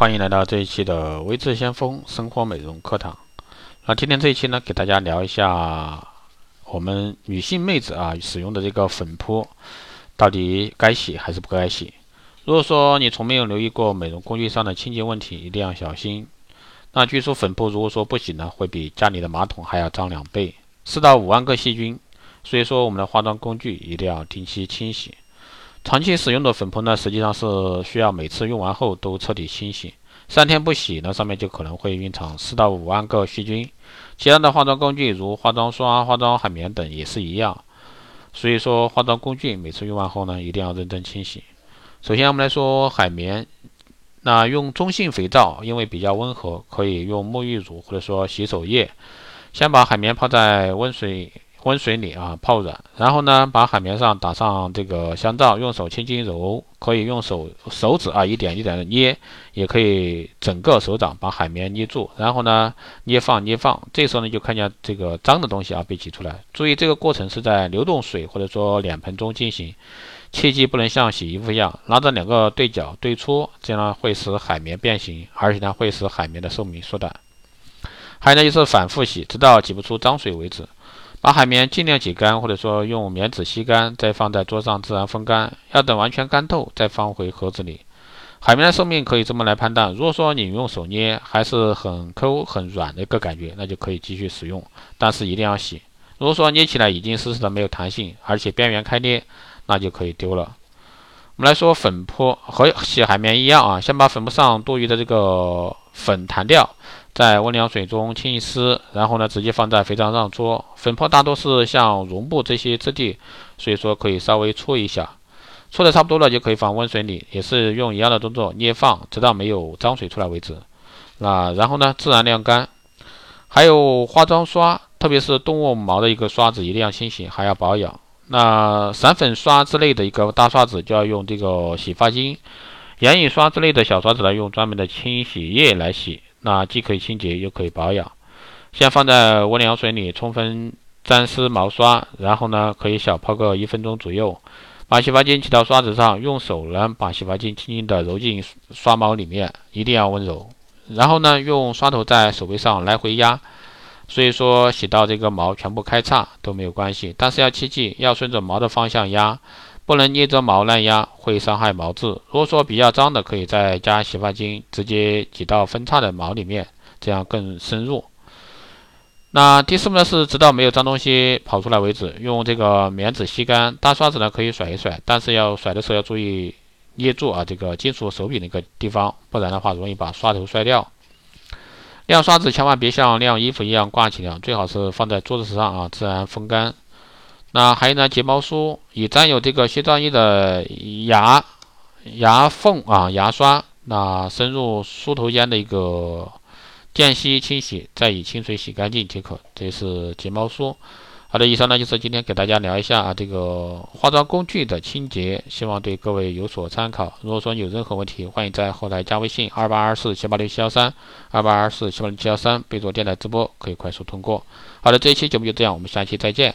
欢迎来到这一期的微智先锋生活美容课堂。那今天这一期呢，给大家聊一下我们女性妹子啊使用的这个粉扑到底该洗还是不该洗。如果说你从没有留意过美容工具上的清洁问题，一定要小心。那据说粉扑如果说不洗呢，会比家里的马桶还要脏两倍，四到五万个细菌。所以说，我们的化妆工具一定要定期清洗。长期使用的粉扑呢，实际上是需要每次用完后都彻底清洗，三天不洗呢，上面就可能会蕴藏四到五万个细菌。其他的化妆工具如化妆刷、化妆海绵等也是一样。所以说，化妆工具每次用完后呢，一定要认真清洗。首先，我们来说海绵，那用中性肥皂，因为比较温和，可以用沐浴乳或者说洗手液，先把海绵泡在温水。温水里啊泡软，然后呢，把海绵上打上这个香皂，用手轻轻揉，可以用手手指啊一点一点的捏，也可以整个手掌把海绵捏住，然后呢捏放捏放，这时候呢就看见这个脏的东西啊被挤出来。注意这个过程是在流动水或者说脸盆中进行，切记不能像洗衣服一样拿着两个对角对搓，这样会使海绵变形，而且呢会使海绵的寿命缩短。还有呢就是反复洗，直到挤不出脏水为止。把海绵尽量挤干，或者说用棉纸吸干，再放在桌上自然风干。要等完全干透，再放回盒子里。海绵的寿命可以这么来判断：如果说你用手捏还是很抠很软的一个感觉，那就可以继续使用，但是一定要洗。如果说捏起来已经湿湿的没有弹性，而且边缘开裂，那就可以丢了。我们来说粉扑和洗海绵一样啊，先把粉扑上多余的这个粉弹掉。在温凉水中清一湿，然后呢，直接放在肥皂上搓。粉扑大多是像绒布这些质地，所以说可以稍微搓一下。搓的差不多了，就可以放温水里，也是用一样的动作捏放，直到没有脏水出来为止。那然后呢，自然晾干。还有化妆刷，特别是动物毛的一个刷子，一定要清洗，还要保养。那散粉刷之类的一个大刷子，就要用这个洗发精。眼影刷之类的小刷子呢，用专门的清洗液来洗。那既可以清洁又可以保养，先放在温凉水里充分沾湿毛刷，然后呢可以小泡个一分钟左右，把洗发精挤到刷子上，用手呢把洗发精轻轻地揉进刷毛里面，一定要温柔，然后呢用刷头在手背上来回压，所以说洗到这个毛全部开叉都没有关系，但是要切记要顺着毛的方向压。不能捏着毛乱压，会伤害毛质。如果说比较脏的，可以再加洗发精，直接挤到分叉的毛里面，这样更深入。那第四步呢是直到没有脏东西跑出来为止，用这个棉纸吸干。大刷子呢可以甩一甩，但是要甩的时候要注意捏住啊这个金属手柄那个地方，不然的话容易把刷头摔掉。晾刷子千万别像晾衣服一样挂起来，最好是放在桌子上啊自然风干。那还有呢，睫毛梳以沾有这个卸妆液的牙牙缝啊牙刷，那深入梳头间的一个间隙清洗，再以清水洗干净即可。这是睫毛梳。好的，以上呢就是今天给大家聊一下啊这个化妆工具的清洁，希望对各位有所参考。如果说有任何问题，欢迎在后台加微信二八二四七八六七幺三二八二四七八六七幺三，备注电台直播，可以快速通过。好的，这一期节目就这样，我们下期再见。